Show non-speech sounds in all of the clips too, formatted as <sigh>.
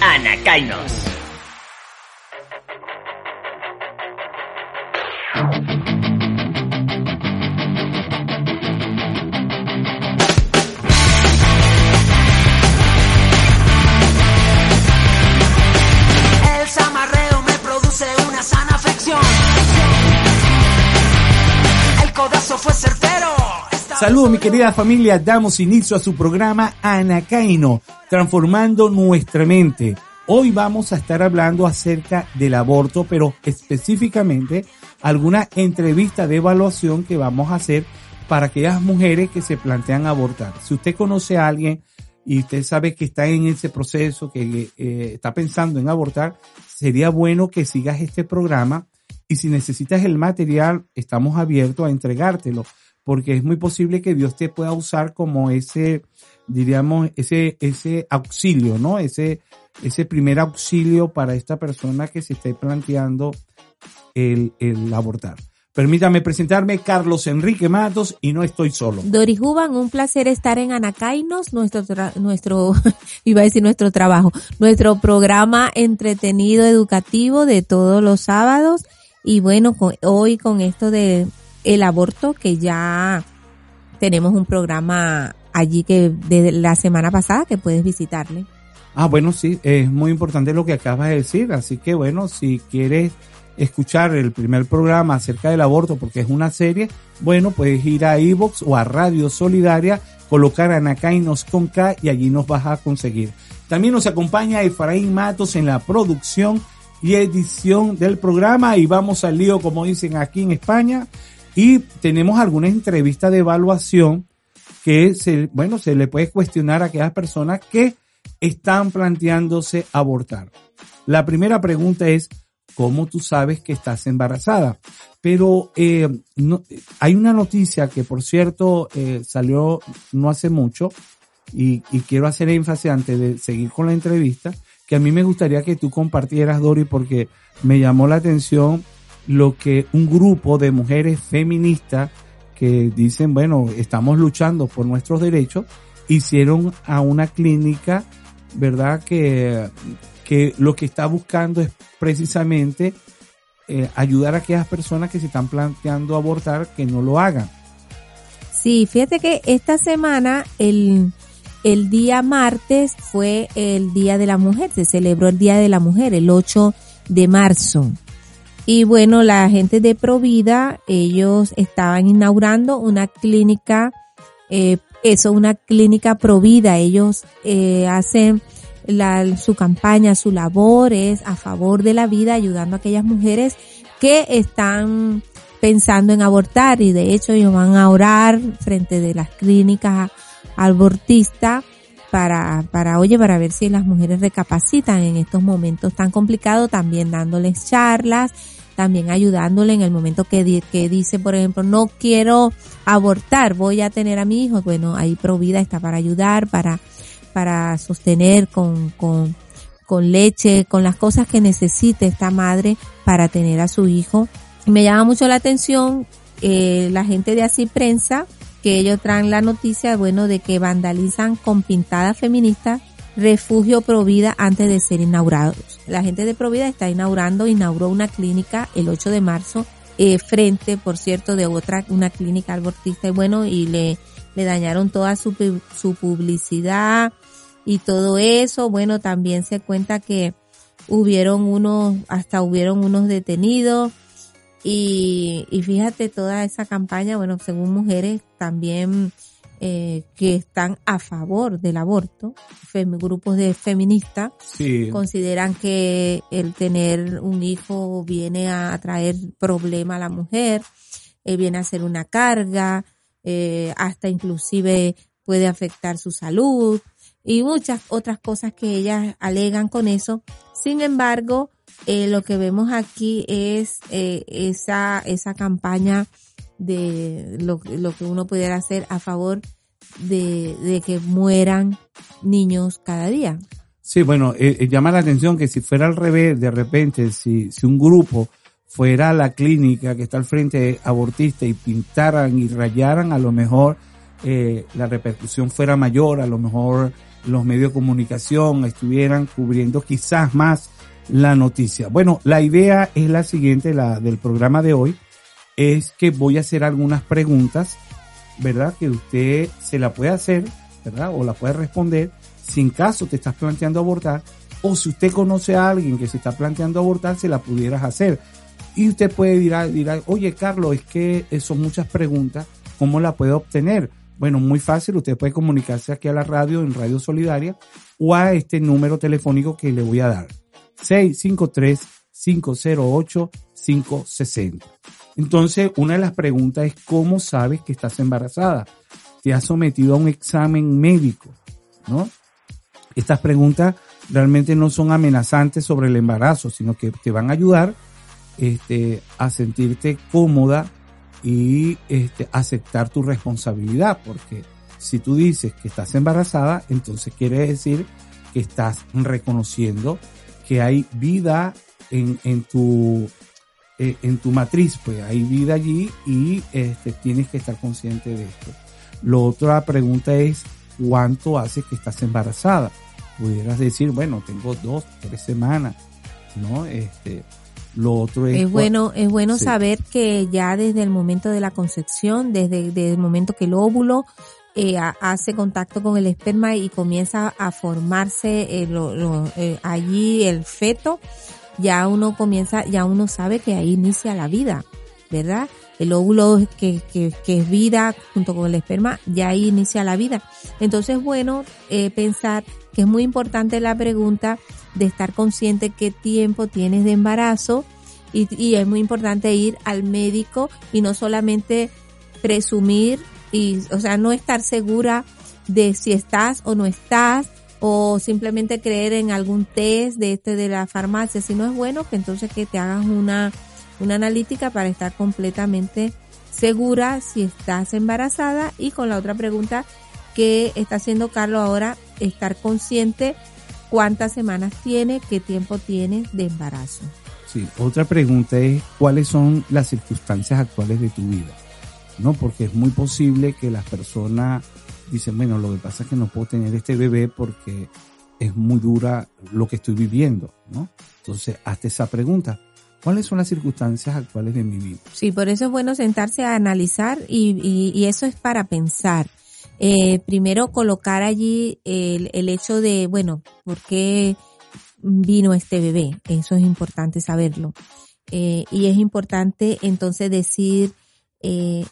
Anacainos. El zamarreo me produce una sana afección. El codazo fue certero. Saludos mi querida familia, damos inicio a su programa Anacaino, transformando nuestra mente. Hoy vamos a estar hablando acerca del aborto, pero específicamente alguna entrevista de evaluación que vamos a hacer para aquellas mujeres que se plantean abortar. Si usted conoce a alguien y usted sabe que está en ese proceso, que eh, está pensando en abortar, sería bueno que sigas este programa y si necesitas el material, estamos abiertos a entregártelo, porque es muy posible que Dios te pueda usar como ese, diríamos, ese, ese auxilio, ¿no? Ese, ese primer auxilio para esta persona que se esté planteando el, el abortar. Permítame presentarme, Carlos Enrique Matos, y no estoy solo. Doris Juban, un placer estar en Anacainos, nuestro, nuestro, <laughs> iba a decir nuestro trabajo, nuestro programa entretenido educativo de todos los sábados. Y bueno, hoy con esto de el aborto, que ya tenemos un programa allí que desde la semana pasada que puedes visitarle. Ah, bueno, sí, es muy importante lo que acabas de decir, así que bueno, si quieres escuchar el primer programa acerca del aborto, porque es una serie, bueno, puedes ir a iVoox o a Radio Solidaria, colocar Anacainos con K y allí nos vas a conseguir. También nos acompaña Efraín Matos en la producción y edición del programa y vamos al lío, como dicen aquí en España, y tenemos alguna entrevista de evaluación que se, bueno, se le puede cuestionar a aquellas personas que están planteándose abortar. La primera pregunta es, ¿cómo tú sabes que estás embarazada? Pero eh, no- hay una noticia que, por cierto, eh, salió no hace mucho y, y quiero hacer énfasis antes de seguir con la entrevista, que a mí me gustaría que tú compartieras, Dori, porque me llamó la atención lo que un grupo de mujeres feministas que dicen, bueno, estamos luchando por nuestros derechos, hicieron a una clínica, ¿verdad? Que, que lo que está buscando es precisamente eh, ayudar a aquellas personas que se están planteando abortar que no lo hagan. Sí, fíjate que esta semana el, el día martes fue el Día de la Mujer, se celebró el Día de la Mujer, el 8 de marzo. Y bueno, la gente de Provida, ellos estaban inaugurando una clínica, eh, eso, una clínica Provida. Ellos eh, hacen la, su campaña, su labor es a favor de la vida, ayudando a aquellas mujeres que están pensando en abortar y de hecho ellos van a orar frente de las clínicas abortistas para, para, oye, para ver si las mujeres recapacitan en estos momentos tan complicados, también dándoles charlas, también ayudándole en el momento que, di- que dice, por ejemplo, no quiero abortar, voy a tener a mi hijo, bueno, ahí Provida está para ayudar, para, para sostener con, con, con leche, con las cosas que necesite esta madre para tener a su hijo. Me llama mucho la atención eh, la gente de Así Prensa, que ellos traen la noticia, bueno, de que vandalizan con pintadas feministas refugio Provida antes de ser inaugurados. La gente de Provida está inaugurando, inauguró una clínica el 8 de marzo, eh, frente, por cierto, de otra, una clínica abortista y bueno, y le, le dañaron toda su, su publicidad y todo eso. Bueno, también se cuenta que hubieron unos, hasta hubieron unos detenidos y, y fíjate toda esa campaña, bueno, según mujeres también eh, que están a favor del aborto, fem- grupos de feministas Sí. consideran que el tener un hijo viene a traer problema a la mujer, eh, viene a ser una carga, eh, hasta inclusive puede afectar su salud. y muchas otras cosas que ellas alegan con eso. Sin embargo, eh, lo que vemos aquí es eh, esa, esa campaña de lo, lo que uno pudiera hacer a favor de, que mueran niños cada día. Sí, bueno, eh, eh, llama la atención que si fuera al revés, de repente, si, si un grupo fuera a la clínica que está al frente abortista y pintaran y rayaran, a lo mejor eh, la repercusión fuera mayor, a lo mejor los medios de comunicación estuvieran cubriendo quizás más la noticia. Bueno, la idea es la siguiente, la del programa de hoy, es que voy a hacer algunas preguntas, ¿verdad? Que usted se la puede hacer, ¿verdad? O la puede responder si en caso te estás planteando abortar, o si usted conoce a alguien que se está planteando abortar, se la pudieras hacer. Y usted puede dirá, oye Carlos, es que son muchas preguntas, ¿cómo la puedo obtener? Bueno, muy fácil, usted puede comunicarse aquí a la radio, en Radio Solidaria, o a este número telefónico que le voy a dar. 653-508-560. Entonces, una de las preguntas es, ¿cómo sabes que estás embarazada? ¿Te has sometido a un examen médico? ¿No? Estas preguntas realmente no son amenazantes sobre el embarazo, sino que te van a ayudar este, a sentirte cómoda y este, aceptar tu responsabilidad, porque si tú dices que estás embarazada, entonces quiere decir que estás reconociendo que hay vida en, en tu eh, en tu matriz, pues hay vida allí y este, tienes que estar consciente de esto. La otra pregunta es, ¿cuánto hace que estás embarazada? pudieras decir, bueno, tengo dos, tres semanas, ¿no? Este, lo otro es... Es bueno, es bueno saber que ya desde el momento de la concepción, desde, desde el momento que el óvulo eh, hace contacto con el esperma y comienza a formarse eh, eh, allí el feto, ya uno comienza, ya uno sabe que ahí inicia la vida, ¿verdad? El óvulo que, que, que es vida junto con el esperma, ya ahí inicia la vida. Entonces, es bueno eh, pensar que es muy importante la pregunta de estar consciente qué tiempo tienes de embarazo y, y es muy importante ir al médico y no solamente presumir y, o sea, no estar segura de si estás o no estás o simplemente creer en algún test de este de la farmacia, si no es bueno que entonces que te hagas una, una analítica para estar completamente segura si estás embarazada y con la otra pregunta que está haciendo Carlos ahora, estar consciente cuántas semanas tiene, qué tiempo tiene de embarazo. Sí, otra pregunta es cuáles son las circunstancias actuales de tu vida, ¿no? Porque es muy posible que las personas dicen, bueno, lo que pasa es que no puedo tener este bebé porque es muy dura lo que estoy viviendo, ¿no? Entonces, hazte esa pregunta. ¿Cuáles son las circunstancias actuales de mi vida? Sí, por eso es bueno sentarse a analizar y, y, eso es para pensar eh, primero colocar allí el, el hecho de, bueno, ¿por qué vino este bebé? Eso es importante saberlo. Eh, y es importante entonces decir, eh,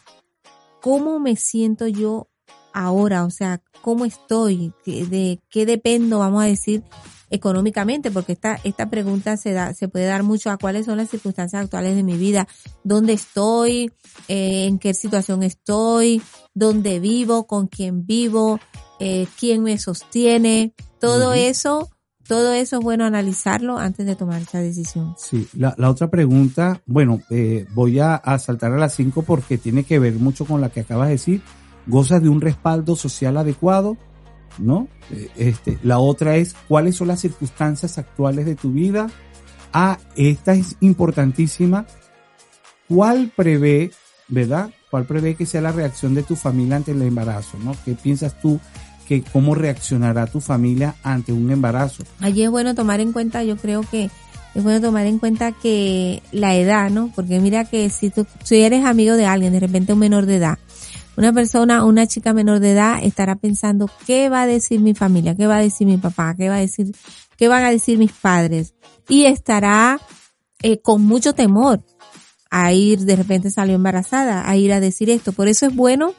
¿cómo me siento yo ahora? O sea, ¿cómo estoy? ¿De qué dependo, vamos a decir, económicamente? Porque esta, esta pregunta se da, se puede dar mucho a cuáles son las circunstancias actuales de mi vida, dónde estoy, eh, en qué situación estoy, dónde vivo, con quién vivo, eh, quién me sostiene, todo eso, todo eso es bueno analizarlo antes de tomar esta decisión. Sí, la, la otra pregunta, bueno, eh, voy a, a saltar a las cinco porque tiene que ver mucho con la que acabas de decir. ¿Gozas de un respaldo social adecuado? ¿No? Eh, este, la otra es, ¿cuáles son las circunstancias actuales de tu vida? Ah, esta es importantísima. ¿Cuál prevé, verdad? ¿Cuál prevé que sea la reacción de tu familia ante el embarazo? ¿No? ¿Qué piensas tú que cómo reaccionará tu familia ante un embarazo? Allí es bueno tomar en cuenta, yo creo que es bueno tomar en cuenta que la edad, ¿no? Porque mira que si tú, si eres amigo de alguien, de repente un menor de edad, una persona, una chica menor de edad estará pensando, ¿qué va a decir mi familia? ¿Qué va a decir mi papá? ¿Qué va a decir, qué van a decir mis padres? Y estará eh, con mucho temor a ir, de repente salió embarazada, a ir a decir esto. Por eso es bueno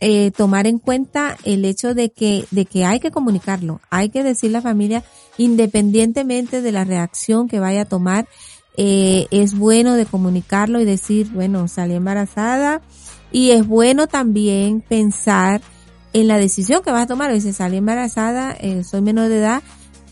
eh, tomar en cuenta el hecho de que, de que hay que comunicarlo, hay que decir la familia, independientemente de la reacción que vaya a tomar, eh, es bueno de comunicarlo y decir, bueno, salí embarazada, y es bueno también pensar en la decisión que vas a tomar. Dice, salí embarazada, eh, soy menor de edad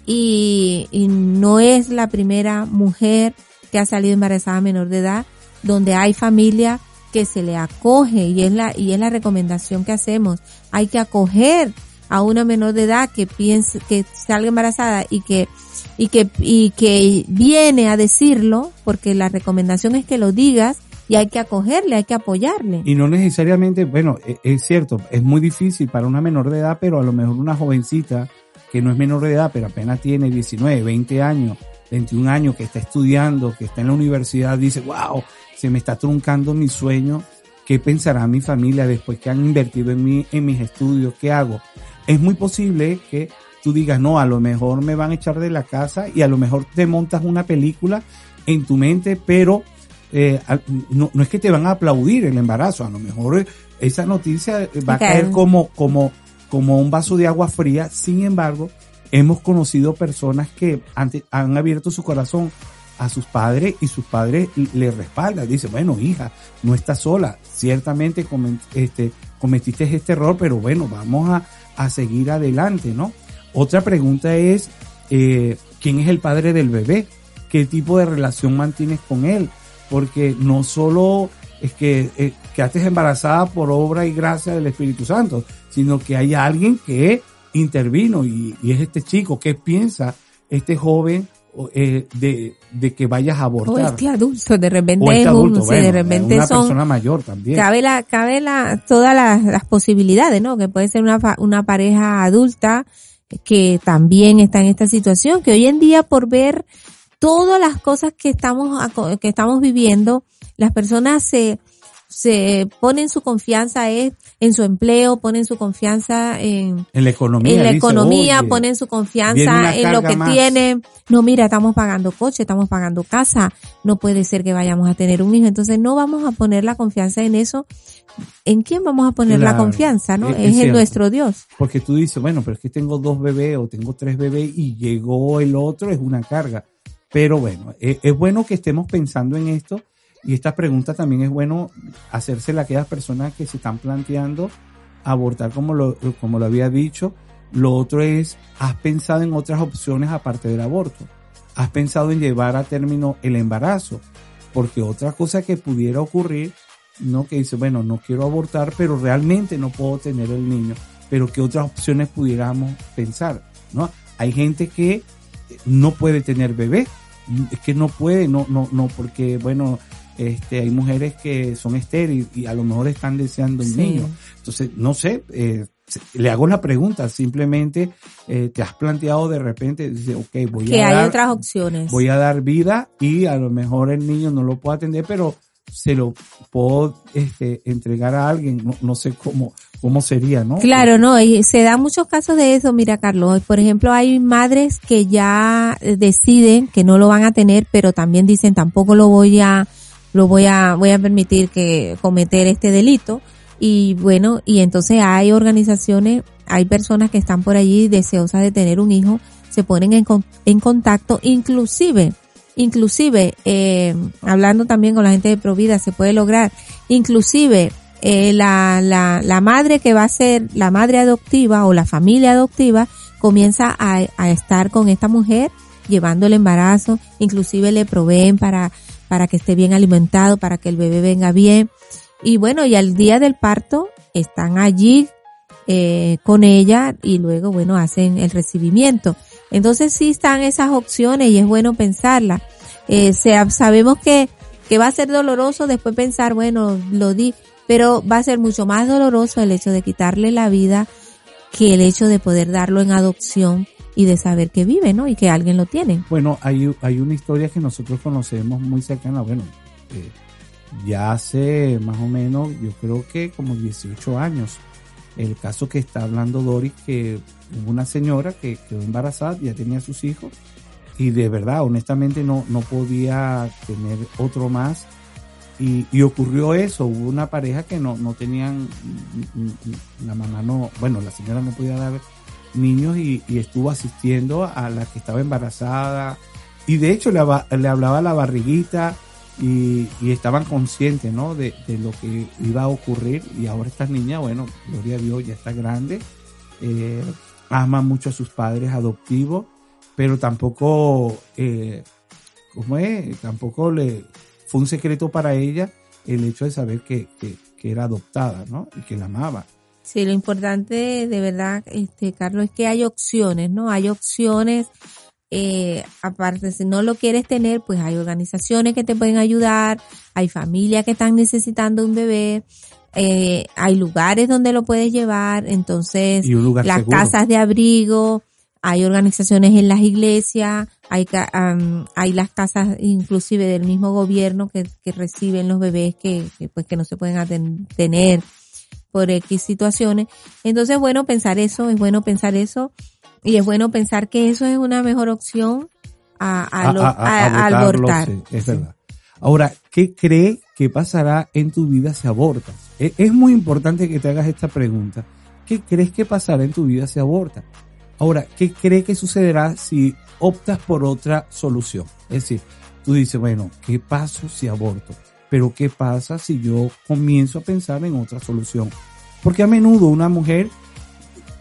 y, y no es la primera mujer que ha salido embarazada menor de edad, donde hay familia que se le acoge y es la, y es la recomendación que hacemos. Hay que acoger a una menor de edad que piense, que salga embarazada y que, y que, y que viene a decirlo, porque la recomendación es que lo digas y hay que acogerle, hay que apoyarle. Y no necesariamente, bueno, e- es cierto, es muy difícil para una menor de edad, pero a lo mejor una jovencita que no es menor de edad, pero apenas tiene 19, 20 años, 21 años, que está estudiando, que está en la universidad, dice, wow, se me está truncando mi sueño, ¿qué pensará mi familia después que han invertido en mí, en mis estudios? ¿Qué hago? Es muy posible que tú digas, no, a lo mejor me van a echar de la casa y a lo mejor te montas una película en tu mente, pero eh, no, no es que te van a aplaudir el embarazo, a lo mejor esa noticia va a caer como, como, como un vaso de agua fría. Sin embargo, hemos conocido personas que ante- han abierto su corazón a sus padres y sus padres le respaldan. Dice, bueno, hija, no estás sola. Ciertamente este, cometiste este error, pero bueno, vamos a, a seguir adelante, ¿no? Otra pregunta es, eh, ¿quién es el padre del bebé? ¿Qué tipo de relación mantienes con él? Porque no solo es que eh, quedaste embarazada por obra y gracia del Espíritu Santo, sino que hay alguien que intervino y, y es este chico. ¿Qué piensa este joven o, eh, de, de que vayas a O abortar? este adulto, de repente O este es un- adulto, bueno, de repente una son, persona mayor también. cabe la, cabe la, todas las, las posibilidades, ¿no? Que puede ser una, una pareja adulta que también está en esta situación, que hoy en día por ver todas las cosas que estamos, que estamos viviendo, las personas se, se ponen su confianza es en su empleo, ponen su confianza en, en la economía. en la dice, economía, "Oye, ponen su confianza en lo que más". tienen. No, mira, estamos pagando coche, estamos pagando casa, no puede ser que vayamos a tener un hijo. Entonces no vamos a poner la confianza en eso. ¿En quién vamos a poner la confianza? ¿no? es- es Es, en cierto. nuestro Dios. Porque tú dices, bueno, pero es que tengo dos bebés o tengo tres bebés y llegó el otro, es una carga. Pero bueno, es, es bueno que estemos pensando en esto y esta pregunta también es bueno hacérsela a aquellas personas que se están planteando abortar como lo, como lo había dicho. Lo otro es, ¿has pensado en otras opciones aparte del aborto? ¿Has pensado en llevar a término el embarazo? Porque otra cosa que pudiera ocurrir, no que dice, bueno, no quiero abortar, pero realmente no puedo tener el niño. Pero qué otras opciones pudiéramos pensar, ¿no? Hay gente que no puede tener bebé, es que no puede, no, no, no, porque bueno, este, hay mujeres que son estériles y a lo mejor están deseando un Sí. niño. Entonces, no sé, eh, le hago la pregunta, simplemente eh, te has planteado de repente, dice, ok, voy Que a hay dar, otras opciones. voy a dar vida y a lo mejor el niño no lo puedo atender, pero se lo puedo este, entregar a alguien, no, no sé cómo, cómo sería, ¿no? Claro, no, y se dan muchos casos de eso, mira Carlos, por ejemplo hay madres que ya eh, deciden que no lo van a tener, pero también dicen tampoco lo voy a, lo voy a, voy a permitir que cometer este delito, y bueno, y entonces hay organizaciones, hay personas que están por allí deseosas de tener un hijo, se ponen en, en contacto, inclusive, inclusive, eh, hablando también con la gente de Provida, se puede lograr, inclusive, eh, la, la, la madre que va a ser la madre adoptiva o la familia adoptiva comienza a, a estar con esta mujer llevando el embarazo, inclusive le proveen para, para que esté bien alimentado, para que el bebé venga bien. Y bueno, y al día del parto están allí eh, con ella y luego, bueno, hacen el recibimiento. Entonces sí están esas opciones y es bueno pensarlas. Eh, sea- sabemos que, que va a ser doloroso después pensar, bueno, lo di, pero va a ser mucho más doloroso el hecho de quitarle la vida que el hecho de poder darlo en adopción y de saber que vive, ¿no? Y que alguien lo tiene. Bueno, hay, hay una historia que nosotros conocemos muy cercana, bueno, eh, ya hace más o menos, yo creo que como 18 años, el caso que está hablando Doris, que hubo una señora que quedó embarazada, ya tenía sus hijos, y de verdad, honestamente no, no podía tener otro más. Y, y ocurrió eso, hubo una pareja que no, no tenían, mm, mm, la mamá no, bueno, la señora no podía dar niños y, estuvo asistiendo a la que estaba embarazada y de hecho le, le hablaba la barriguita y, y estaban conscientes, ¿no? De, de lo que iba a ocurrir y ahora esta niña, bueno, gloria a Dios, ya está grande, eh, ama mucho a sus padres adoptivos, pero tampoco, eh, ¿cómo es? Tampoco le fue un secreto para ella el hecho de saber que, que, que era adoptada, ¿no? Y que la amaba. Sí, lo importante de verdad, este, Carlos, es que hay opciones, ¿no? Hay opciones, eh, aparte, si no lo quieres tener, pues hay organizaciones que te pueden ayudar, hay familias que están necesitando un bebé, eh, hay lugares donde lo puedes llevar, entonces Y un lugar las seguro. casas de abrigo, hay organizaciones en las iglesias, hay, am, hay las casas inclusive del mismo gobierno que, que reciben los bebés que, que, pues que no se pueden tener por X situaciones. Entonces es bueno pensar eso, es bueno pensar eso y es bueno pensar que eso es una mejor opción a, a, lo- a- a abortarlo, abortar. sí, es verdad. Ahora, ¿qué cree que pasará en tu vida si abortas? E- Es muy importante que te hagas esta pregunta. ¿Qué crees que pasará en tu vida si abortas? Ahora, ¿qué cree que sucederá si optas por otra solución? Es decir, tú dices, bueno, ¿qué paso si aborto? Pero ¿qué pasa si yo comienzo a pensar en otra solución? Porque a menudo una mujer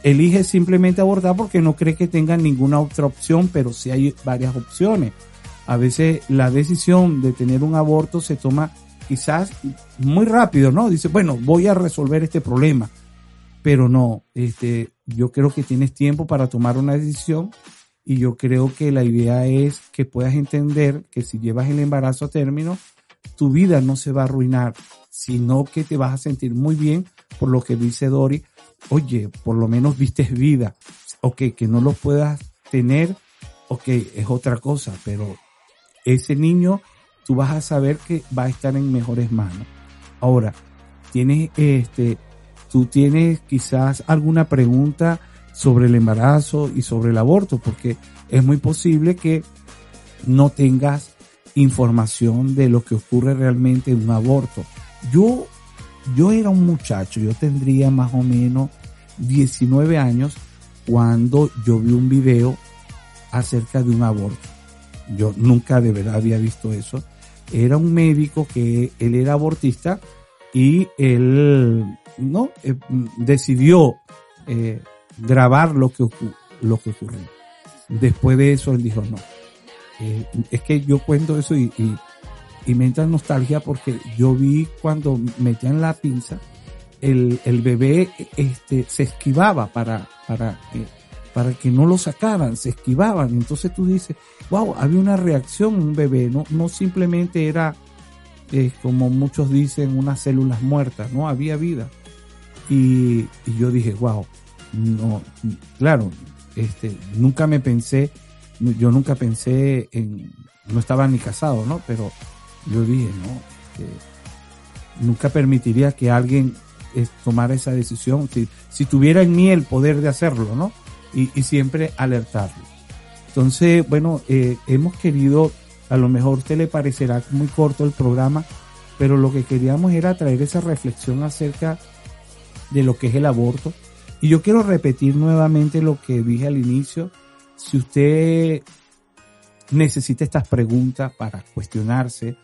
elige simplemente abortar porque no cree que tenga ninguna otra opción, pero sí hay varias opciones. A veces la decisión de tener un aborto se toma quizás muy rápido, ¿no? Dice, bueno, voy a resolver este problema. Pero no, este, yo creo que tienes tiempo para tomar una decisión y yo creo que la idea es que puedas entender que si llevas el embarazo a término, tu vida no se va a arruinar, sino que te vas a sentir muy bien por lo que dice Dori. Oye, por lo menos vistes vida. Ok, que no lo puedas tener, ok, es otra cosa, pero ese niño tú vas a saber que va a estar en mejores manos. Ahora, tienes este, tú tienes quizás alguna pregunta sobre el embarazo y sobre el aborto, porque es muy posible que no tengas información de lo que ocurre realmente en un aborto. Yo, yo era un muchacho, yo tendría más o menos 19 años cuando yo vi un video acerca de un aborto. Yo nunca de verdad había visto eso. Era un médico que él era abortista y él no Eh, decidió eh, grabar lo que lo que ocurrió. Después de eso él dijo no. Eh, es que yo cuento eso y, y, me entra nostalgia porque yo vi cuando metían la pinza el, el bebé este se esquivaba para para que para que no lo sacaran, se esquivaban. Entonces tú dices, wow, había una reacción en un bebé, no, no simplemente era como muchos dicen, unas células muertas, no había vida. Y, yo dije, wow, no, claro, este, nunca me pensé, yo nunca pensé en, no estaba ni casado, ¿no? Pero yo dije, no, este, nunca permitiría que alguien eh, tomara esa decisión, si, si tuviera en mí el poder de hacerlo, ¿no? Y, y siempre alertarlo. Entonces, bueno, eh, hemos querido, a lo mejor te le parecerá muy corto el programa, pero lo que queríamos era traer esa reflexión acerca de lo que es el aborto. Y yo quiero repetir nuevamente lo que dije al inicio. Si usted necesita estas preguntas para cuestionarse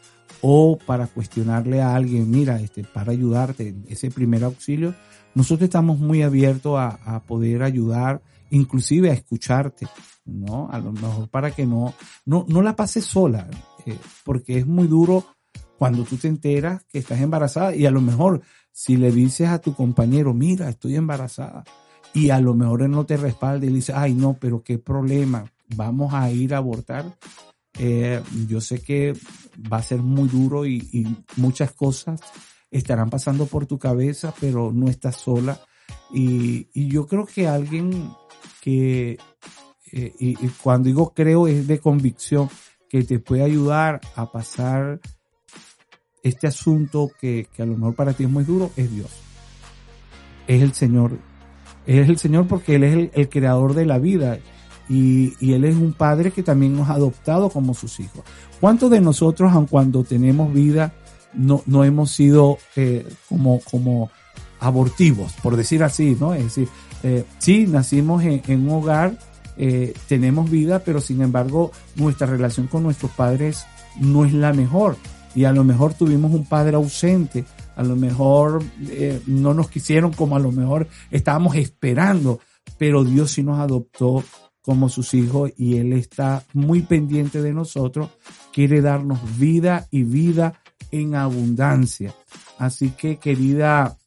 o para cuestionarle a alguien, mira, este, para ayudarte en ese primer auxilio, nosotros estamos muy abiertos a, a poder ayudar, inclusive a escucharte, ¿no? A lo mejor para que no, no, no la pases sola, eh, porque es muy duro cuando tú te enteras que estás embarazada y a lo mejor si le dices a tu compañero, mira, estoy embarazada, y a lo mejor él no te respalda y le dice, ay no, pero qué problema, vamos a ir a abortar. Eh, yo sé que va a ser muy duro y, muchas cosas estarán pasando por tu cabeza, pero no estás sola. Y, y yo creo que alguien que, eh, cuando digo creo es de convicción, que te puede ayudar a pasar este asunto que, que a lo mejor para ti es muy duro, es Dios. Es el Señor. Es el Señor porque Él es el, el creador de la vida y, y, Él es un Padre que también nos ha adoptado como sus hijos. ¿Cuántos de nosotros, aun cuando tenemos vida, no, no hemos sido eh, como, como abortivos, por decir así, ¿no? Es decir, eh, sí, nacimos en, en un hogar, eh, tenemos vida, pero sin embargo nuestra relación con nuestros padres no es la mejor. Y a lo mejor tuvimos un padre ausente, a lo mejor eh, no nos quisieron como a lo mejor estábamos esperando, pero Dios sí nos adoptó como sus hijos y Él está muy pendiente de nosotros, quiere darnos vida y vida en abundancia. Así que querida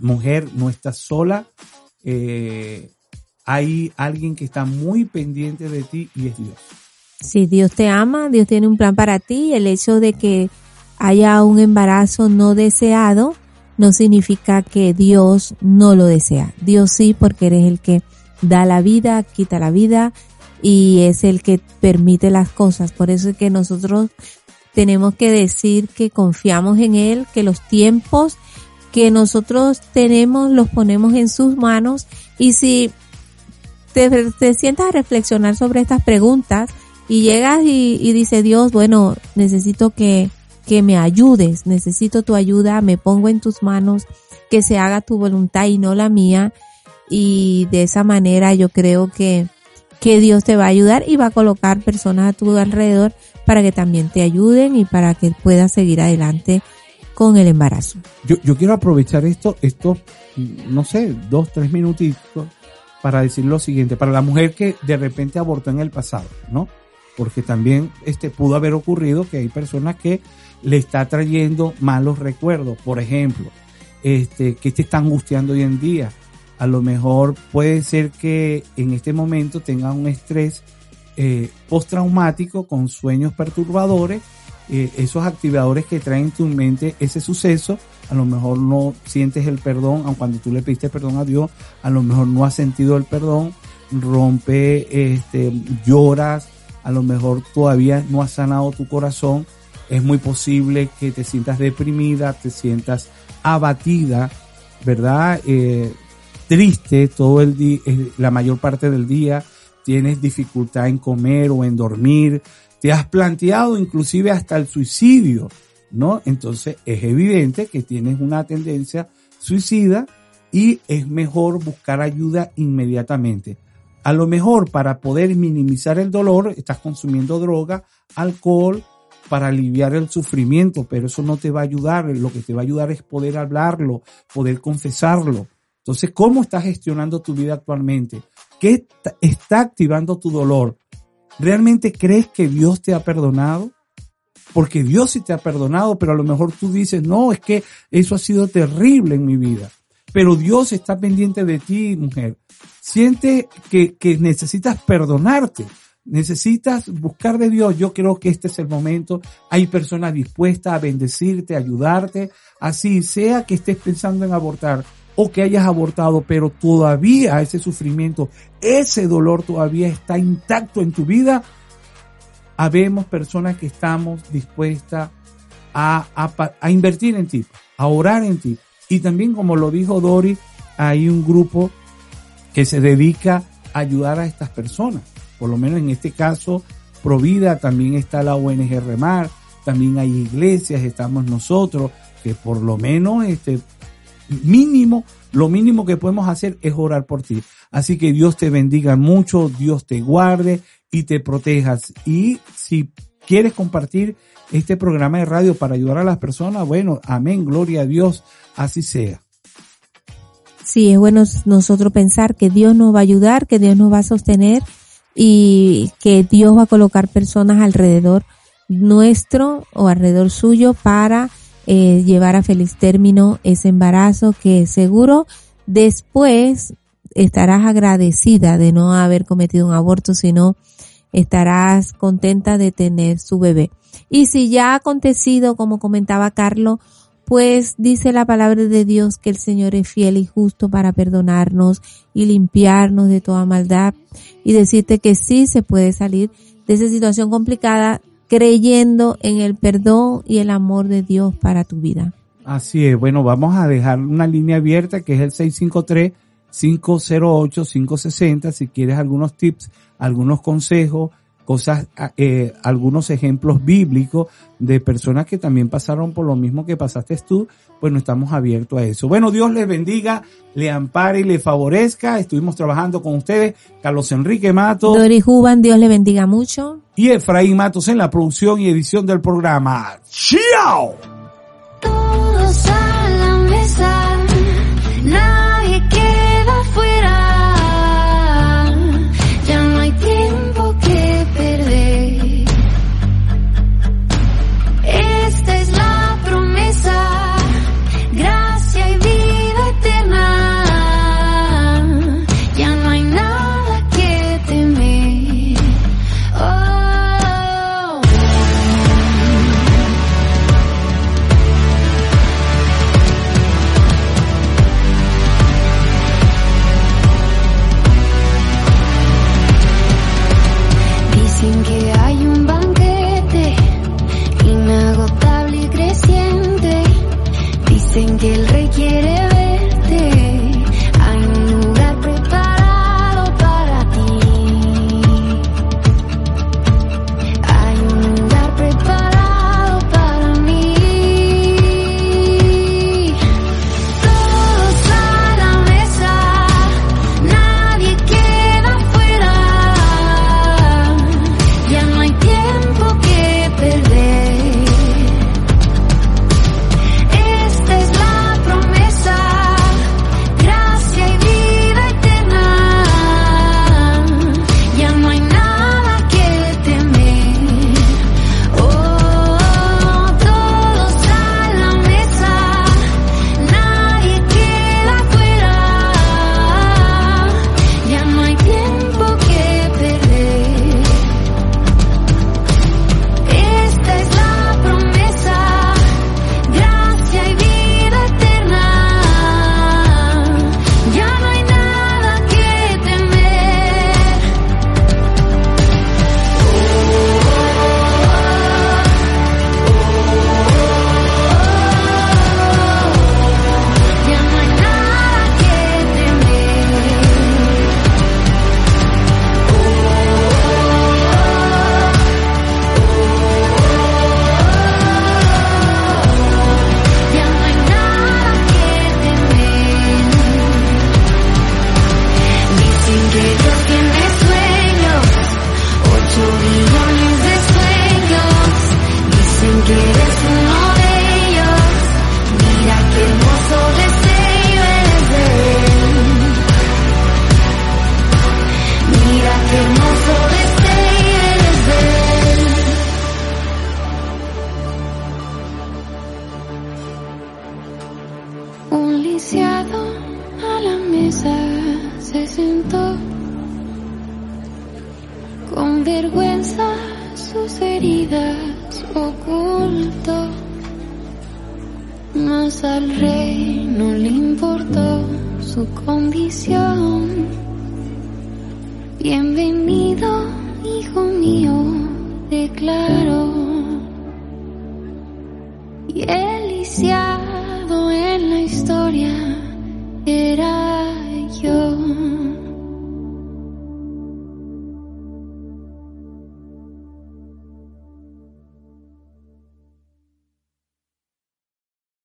mujer, no estás sola, eh, hay alguien que está muy pendiente de ti y es Dios. Si Dios te ama, Dios tiene un plan para ti. El hecho de que haya un embarazo no deseado no significa que Dios no lo desea. Dios sí, porque eres el que da la vida, quita la vida y es el que permite las cosas. Por eso es que nosotros tenemos que decir que confiamos en Él, que los tiempos que nosotros tenemos los ponemos en sus manos y si te, sientas a reflexionar sobre estas preguntas, y llegas y, dice Dios, bueno, necesito que, que me ayudes, necesito tu ayuda, me pongo en tus manos, que se haga tu voluntad y no la mía. Y de esa manera yo creo que, que Dios te va a ayudar y va a colocar personas a tu alrededor para que también te ayuden y para que puedas seguir adelante con el embarazo. Yo, yo quiero aprovechar esto, esto, no sé, dos, tres minutitos para decir lo siguiente, para la mujer que de repente abortó en el pasado, ¿no? Porque también este pudo haber ocurrido que hay personas que le está trayendo malos recuerdos, por ejemplo, este que te está angustiando hoy en día. A lo mejor puede ser que en este momento tenga un estrés eh, postraumático con sueños perturbadores, eh, esos activadores que traen en tu mente ese suceso, a lo mejor no sientes el perdón, aun cuando tú le pediste perdón a Dios, a lo mejor no has sentido el perdón, rompe, este, lloras, a lo mejor todavía no has sanado tu corazón, es muy posible que te sientas deprimida, te sientas abatida, ¿verdad? Eh, triste todo el día, eh, la mayor parte del día, tienes dificultad en comer o en dormir, te has planteado inclusive hasta el suicidio, ¿no? Entonces es evidente que tienes una tendencia suicida y es mejor buscar ayuda inmediatamente. A lo mejor para poder minimizar el dolor estás consumiendo droga, alcohol, para aliviar el sufrimiento, pero eso no te va a ayudar. Lo que te va a ayudar es poder hablarlo, poder confesarlo. Entonces, ¿cómo estás gestionando tu vida actualmente? ¿Qué está activando tu dolor? ¿Realmente crees que Dios te ha perdonado? Porque Dios sí te ha perdonado, pero a lo mejor tú dices, no, es que eso ha sido terrible en mi vida. Pero Dios está pendiente de ti, mujer. Siente que, que necesitas perdonarte, necesitas buscar de Dios. Yo creo que este es el momento. Hay personas dispuestas a bendecirte, ayudarte. Así sea que estés pensando en abortar o que hayas abortado, pero todavía ese sufrimiento, ese dolor todavía está intacto en tu vida. Habemos personas que estamos dispuestas a, a, a invertir en ti, a orar en ti. Y también, como lo dijo Dori, hay un grupo que se dedica a ayudar a estas personas. Por lo menos en este caso, Provida, también está la ONG Remar, también hay iglesias, estamos nosotros, que por lo menos este mínimo, lo mínimo que podemos hacer es orar por ti. Así que Dios te bendiga mucho, Dios te guarde y te protejas. Y si quieres compartir este programa de radio para ayudar a las personas, bueno, amén, gloria a Dios, así sea. Sí, es bueno nosotros pensar que Dios nos va a ayudar, que Dios nos va a sostener y que Dios va a colocar personas alrededor nuestro o alrededor suyo para eh, llevar a feliz término ese embarazo que seguro después estarás agradecida de no haber cometido un aborto, sino estarás contenta de tener su bebé. Y si ya ha acontecido, como comentaba Carlos, pues dice la palabra de Dios que el Señor es fiel y justo para perdonarnos y limpiarnos de toda maldad y decirte que sí se puede salir de esa situación complicada creyendo en el perdón y el amor de Dios para tu vida. Así es, bueno, vamos a dejar una línea abierta que es el 653 508 560 si quieres algunos tips, algunos consejos cosas, ah, eh, algunos ejemplos bíblicos de personas que también pasaron por lo mismo que pasaste tú, pues no estamos abiertos a eso. Bueno, Dios les bendiga, le ampare y le favorezca. Estuvimos trabajando con ustedes, Carlos Enrique Matos. Doris Juban, Dios le bendiga mucho. Y Efraín Matos en la producción y edición del programa. ¡Chao!